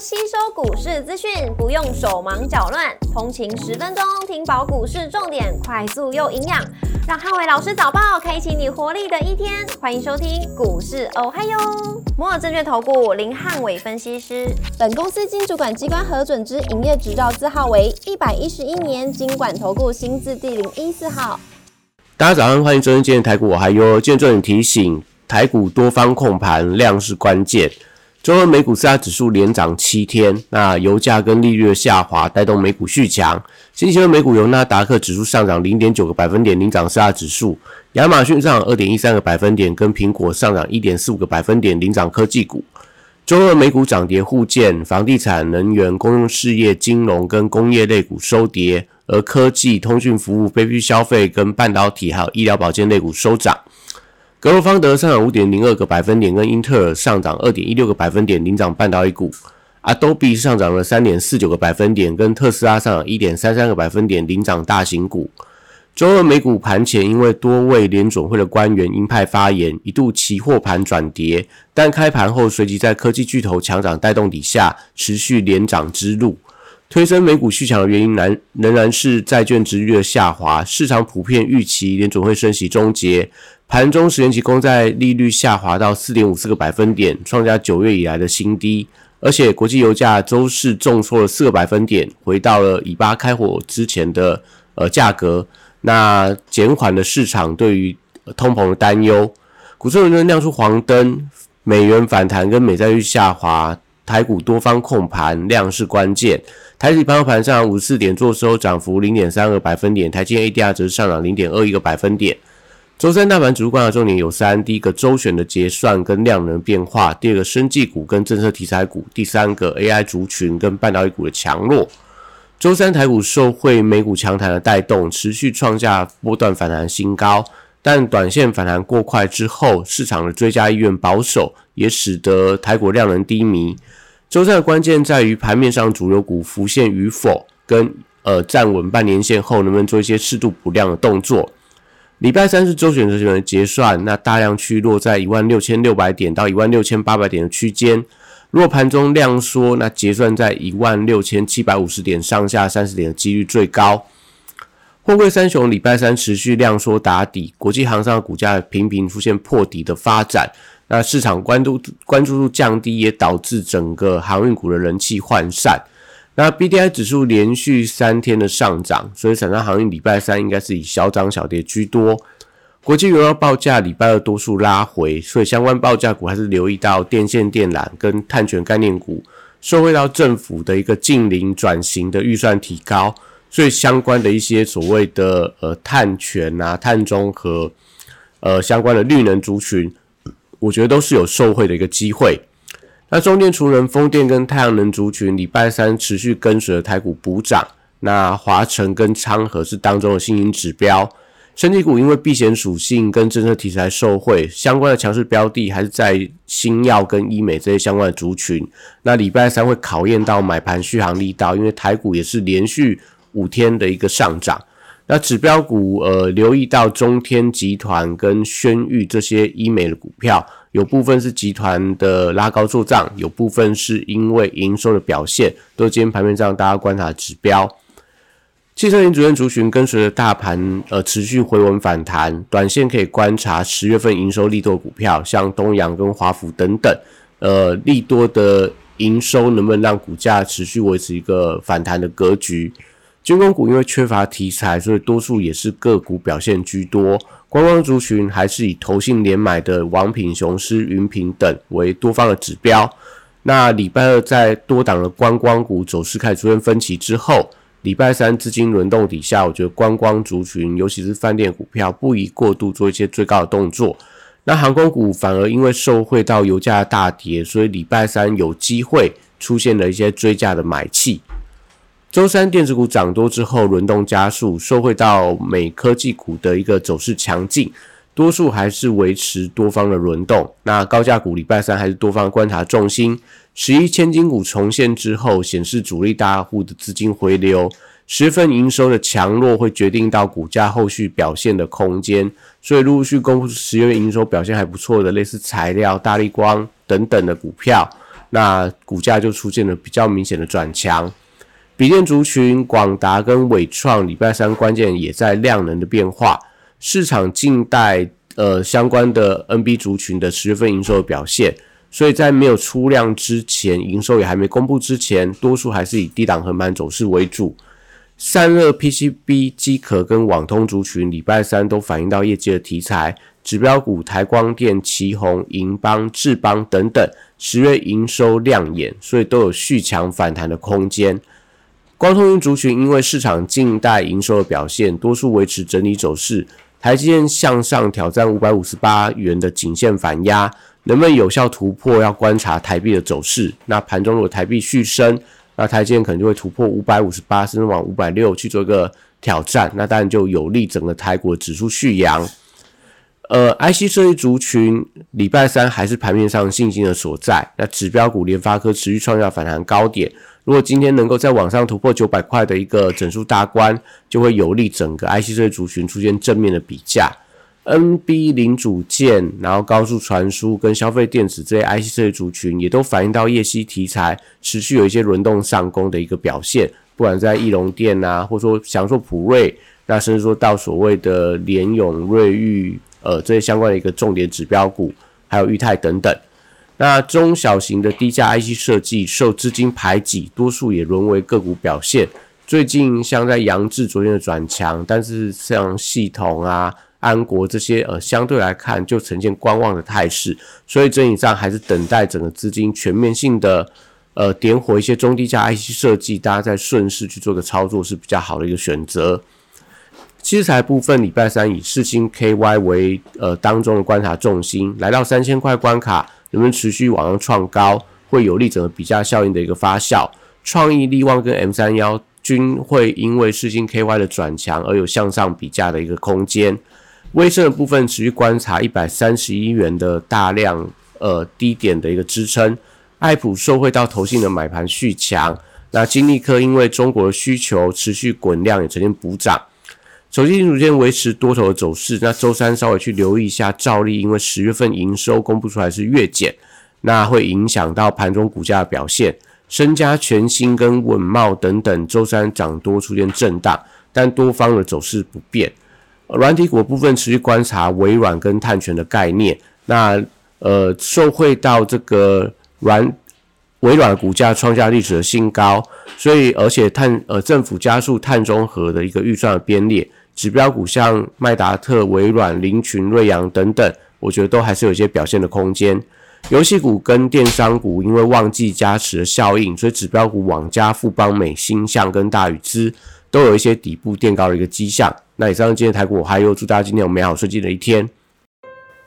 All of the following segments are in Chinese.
吸收股市资讯，不用手忙脚乱，通勤十分钟听饱股市重点，快速又营养，让汉伟老师早报开启你活力的一天。欢迎收听股市哦嗨哟，摩尔证券投顾林汉伟分析师，本公司经主管机关核准之营业执照字号为一百一十一年经管投顾新字第零一四号。大家早上，欢迎收听今天台股我还有见重点提醒，台股多方控盘，量是关键。周二美股四大指数连涨七天，那油价跟利率的下滑带动美股续强。星期二美股由纳达克指数上涨零点九个百分点领涨四大指数，亚马逊上涨二点一三个百分点，跟苹果上涨一点四五个百分点领涨科技股。周二美股涨跌互见，房地产、能源、公用事业、金融跟工业类股收跌，而科技、通讯服务、非必需消费跟半导体还有医疗保健类股收涨。格罗方德上涨五点零二个百分点，跟英特尔上涨二点一六个百分点领涨半导体股。Adobe 上涨了三点四九个百分点，跟特斯拉上涨一点三三个百分点领涨大型股。周二美股盘前因为多位联准会的官员鹰派发言，一度期货盘转跌，但开盘后随即在科技巨头强涨带动底下，持续连涨之路。推升美股续强的原因，仍仍然是债券值率的下滑，市场普遍预期联准会升息终结。盘中十年期公债利率下滑到四点五四个百分点，创下九月以来的新低。而且国际油价周四重挫了四个百分点，回到了以巴开火之前的呃价格，那减缓了市场对于通膨的担忧。股市轮轮亮出黄灯，美元反弹跟美债率下滑，台股多方控盘，量是关键。台指盘后盘上五四点做收，涨幅零点三个百分点，台积 ADR 则是上涨零点二一个百分点。周三大盘主观察重点有三：第一个周选的结算跟量能变化；第二个生技股跟政策题材股；第三个 AI 族群跟半导体股的强弱。周三台股受惠美股强弹的带动，持续创下波段反弹新高，但短线反弹过快之后，市场的追加意愿保守，也使得台股量能低迷。周三的关键在于盘面上主流股浮现与否，跟呃站稳半年线后能不能做一些适度补量的动作。礼拜三是周选择权的结算，那大量区落在一万六千六百点到一万六千八百点的区间。若盘中量缩，那结算在一万六千七百五十点上下三十点的几率最高。货柜三雄礼拜三持续量缩打底，国际航商股价频频出现破底的发展，那市场关注关注度降低，也导致整个航运股的人气涣散。那 B D I 指数连续三天的上涨，所以产商航运礼拜三应该是以小涨小跌居多。国际原油报价礼拜二多数拉回，所以相关报价股还是留意到电线电缆跟碳权概念股，受惠到政府的一个近零转型的预算提高，所以相关的一些所谓的呃碳权啊、碳中和呃相关的绿能族群，我觉得都是有受惠的一个机会。那中电、除能、风电跟太阳能族群礼拜三持续跟随台股补涨。那华晨跟昌河是当中的新兴指标。升级股因为避险属性跟政策题材受惠，相关的强势标的还是在新药跟医美这些相关的族群。那礼拜三会考验到买盘续航力道，因为台股也是连续五天的一个上涨。那指标股呃，留意到中天集团跟轩誉这些医美的股票。有部分是集团的拉高做账，有部分是因为营收的表现，都是今天盘面上大家观察的指标。汽车零主任族群跟随着大盘呃持续回稳反弹，短线可以观察十月份营收利多股票，像东阳跟华府等等，呃利多的营收能不能让股价持续维持一个反弹的格局？军工股因为缺乏题材，所以多数也是个股表现居多。观光族群还是以投信连买的王品、雄狮、云品等为多方的指标。那礼拜二在多档的观光股走势开始出现分歧之后，礼拜三资金轮动底下，我觉得观光族群，尤其是饭店股票，不宜过度做一些追高的动作。那航空股反而因为受惠到油价大跌，所以礼拜三有机会出现了一些追价的买气。周三电子股涨多之后，轮动加速，受惠到美科技股的一个走势强劲，多数还是维持多方的轮动。那高价股礼拜三还是多方观察重心。十一千金股重现之后，显示主力大户的资金回流，十份营收的强弱会决定到股价后续表现的空间。所以陆续公布十月营收表现还不错的，类似材料、大力光等等的股票。那股价就出现了比较明显的转强。笔电族群广达跟伟创礼拜三关键也在量能的变化，市场近代呃相关的 NB 族群的十月份营收的表现，所以在没有出量之前，营收也还没公布之前，多数还是以低档横盘走势为主。散热 PCB 机壳跟网通族群礼拜三都反映到业绩的题材，指标股台光电、旗宏、银邦、智邦等等，十月营收亮眼，所以都有续强反弹的空间。光通讯族群因为市场近代营收的表现，多数维持整理走势。台积电向上挑战五百五十八元的颈线反压，能不能有效突破？要观察台币的走势。那盘中如果台币续升，那台积电可能就会突破五百五十八，甚至往五百六去做一个挑战，那当然就有利整个台股指数续扬。呃，IC 设计族群礼拜三还是盘面上信心的所在。那指标股联发科持续创下反弹高点，如果今天能够在往上突破九百块的一个整数大关，就会有利整个 IC 设计族群出现正面的比价。NB 零组件，然后高速传输跟消费电子这些 IC 设计族群，也都反映到业绩题材持续有一些轮动上攻的一个表现。不管在翼龙电啊，或者说享受普瑞，那甚至说到所谓的联永、瑞昱，呃，这些相关的一个重点指标股，还有裕泰等等。那中小型的低价 IC 设计受资金排挤，多数也沦为个股表现。最近像在扬智昨天的转强，但是像系统啊。安国这些呃，相对来看就呈现观望的态势，所以整体上还是等待整个资金全面性的呃点火一些中低价 IC 设计，大家在顺势去做个操作是比较好的一个选择。器材部分，礼拜三以四星 KY 为呃当中的观察重心，来到三千块关卡，能不能持续往上创高，会有利整个比价效应的一个发酵。创意力旺跟 M 三幺均会因为四星 KY 的转强而有向上比价的一个空间。微升的部分持续观察一百三十一元的大量呃低点的一个支撑，爱普受惠到投信的买盘续强，那金立科因为中国的需求持续滚量也呈现补涨，手机零组件维持多头的走势，那周三稍微去留意一下照例，因为十月份营收公布出来是月减，那会影响到盘中股价的表现，身家全新跟稳茂等等周三涨多出现震荡，但多方的走势不变。软体股部分持续观察微软跟碳权的概念，那呃受惠到这个软微软股价创下历史的新高，所以而且碳呃政府加速碳中和的一个预算的编列，指标股像麦达特、微软、林群、瑞阳等等，我觉得都还是有一些表现的空间。游戏股跟电商股因为旺季加持的效应，所以指标股网加、富邦美、星象跟大宇资都有一些底部垫高的一个迹象。那以上今天台股，还有祝大家今天有美好顺利的一天。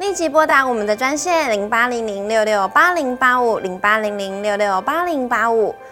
立即拨打我们的专线零八零零六六八零八五零八零零六六八零八五。